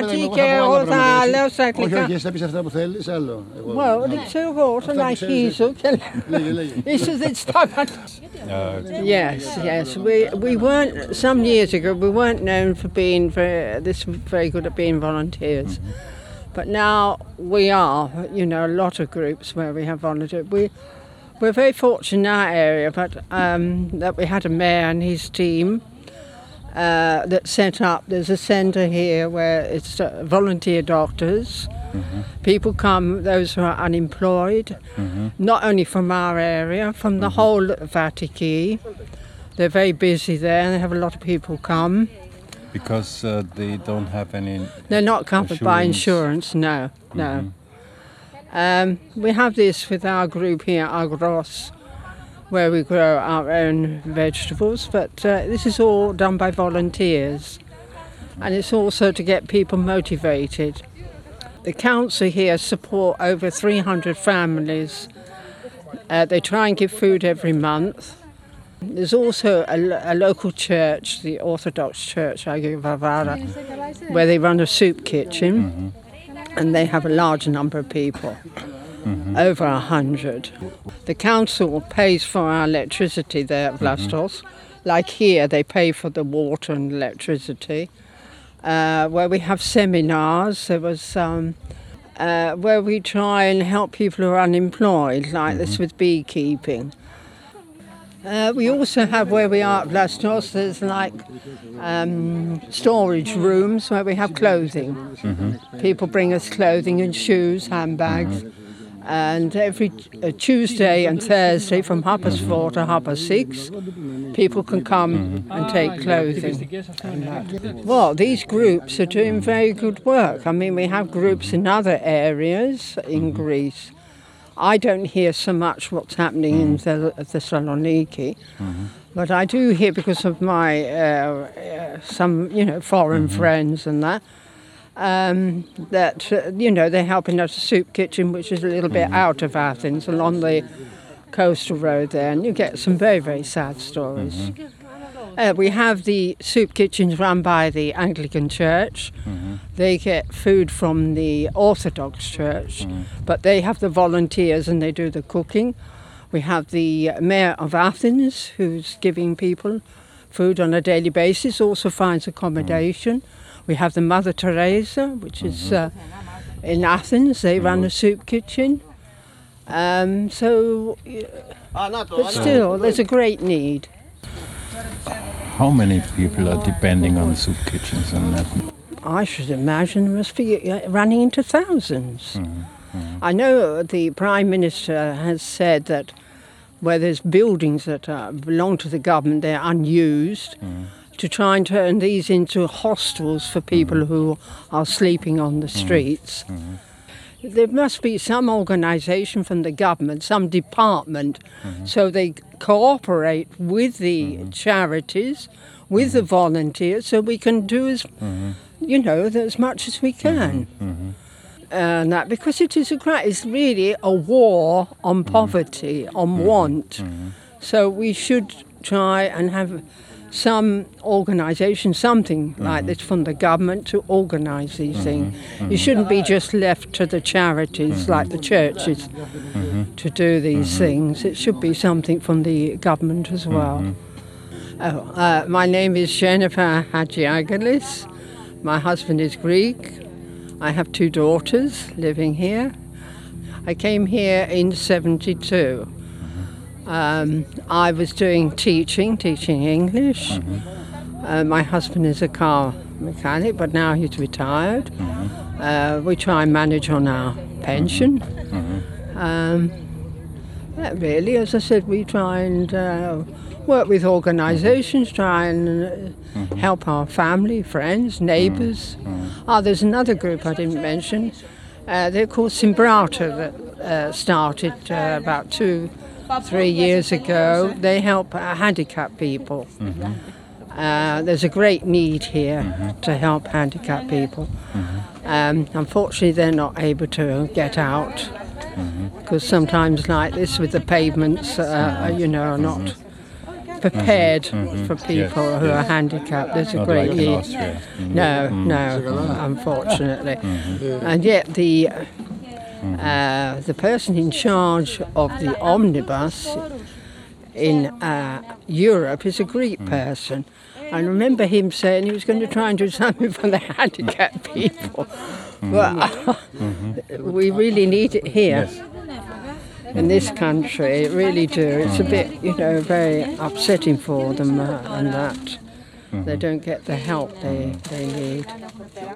Κάτι εγώ θα και πω άλλα εγώ θα πράγματα, λέω εσύ. στα Όχι, αγγλικά. όχι, εσύ θα πεις αυτά που θέλεις, άλλο. Εγώ. Well, δεν ξέρω εγώ, όταν Αυτά που ξέρεις, αρχίσω και Λέγε, λέγε. Ίσως δεν σταματώ. Yes, yes. We we weren't some years ago. We weren't known for being very this very good at being volunteers, but now we are. You know, a lot of groups where we have volunteers. We we're very fortunate in our area, but um, that we had a mayor and his team. uh, that set up. There's a centre here where it's uh, volunteer doctors. People come, those who are unemployed, not only from our area, from the whole of Atiki. They're very busy there and they have a lot of people come. Because uh, they don't have any. They're not covered by Insurance. insurance, no, no. Um, we have this with our group here, Agros, where we grow our own vegetables, but uh, this is all done by volunteers. And it's also to get people motivated. The council here support over 300 families. Uh, they try and give food every month. There's also a, a local church, the Orthodox Church, Agavara, where they run a soup kitchen and they have a large number of people, over a hundred. The council pays for our electricity there at Vlastos. Like here, they pay for the water and electricity. Uh, where we have seminars, there was um, uh, where we try and help people who are unemployed, like this with beekeeping. Uh, we also have where we are at Vlastos, there's like um, storage rooms where we have clothing. People bring us clothing and shoes, handbags. And every uh, Tuesday and Thursday from half past four to half past six, people can come and take clothing. and that. Well, these groups are doing very good work. I mean, we have groups in other areas in Greece. I don't hear so much what's happening in the, Thessaloniki, but I do hear because of my uh, uh, some you know foreign friends and that. Um, that uh, you know they're helping us a soup kitchen, which is a little bit out of Athens, along the coastal road there, and you get some very very sad stories. Uh, we have the soup kitchens run by the Anglican Church. They get food from the Orthodox Church, but they have the volunteers and they do the cooking. We have the Mayor of Athens who's giving people food on a daily basis, also finds accommodation. We have the Mother Teresa, which is uh, in Athens. They run a soup kitchen. Um, so, uh, but still, there's a great need. How many people are depending on soup kitchens and that? I should imagine there must be uh, running into 1000s I know the Prime Minister has said that where there's buildings that uh, belong to the government, they're unused, to try and turn these into hostels for people mm-hmm. who are sleeping on the mm-hmm. streets. Mm-hmm. There must be some organisation from the government, some department, so they cooperate with the charities, with the volunteers, so we can do as, you know, as much as we can. And that because it is a it's really a war on poverty, on want. So we should try and have some organisation, something like mm-hmm. this from the government to organise these mm-hmm. things. Mm-hmm. You shouldn't be just left to the charities like the churches to do these things. It should be something from the government as well. Oh, uh, my name is Jennifer Hatjiaggelis. My husband is Greek. I have two daughters living here. I came here in 72. Um, I was doing teaching, teaching English. Uh, my husband is a car mechanic, but now he's retired. Uh, we try and manage on our pension. Um, yeah, really, as I said, we try and uh, work with organisations, try and uh, help our family, friends, neighbours. Ah, there's another group I didn't mention. Uh, they're called Simbrata that uh, started uh, about two, three years ago. They help uh, handicapped people. Uh, there's a great need here to help handicapped people. Um, unfortunately, they're not able to get out because sometimes, like this, with the pavements, uh, you know, are not prepared for people Yes, who yes. are handicapped. There's a Not great like in deal. Austria. Mm. No, no, unfortunately. And yet the uh, the person in charge of the ombudsman in uh, Europe is a Greek person. I remember him saying he was going to try and do something for the handicapped people. But we really need it here. In this country, it really do. It's a bit, you know, very upsetting for them uh, and that they don't get the help they, they need.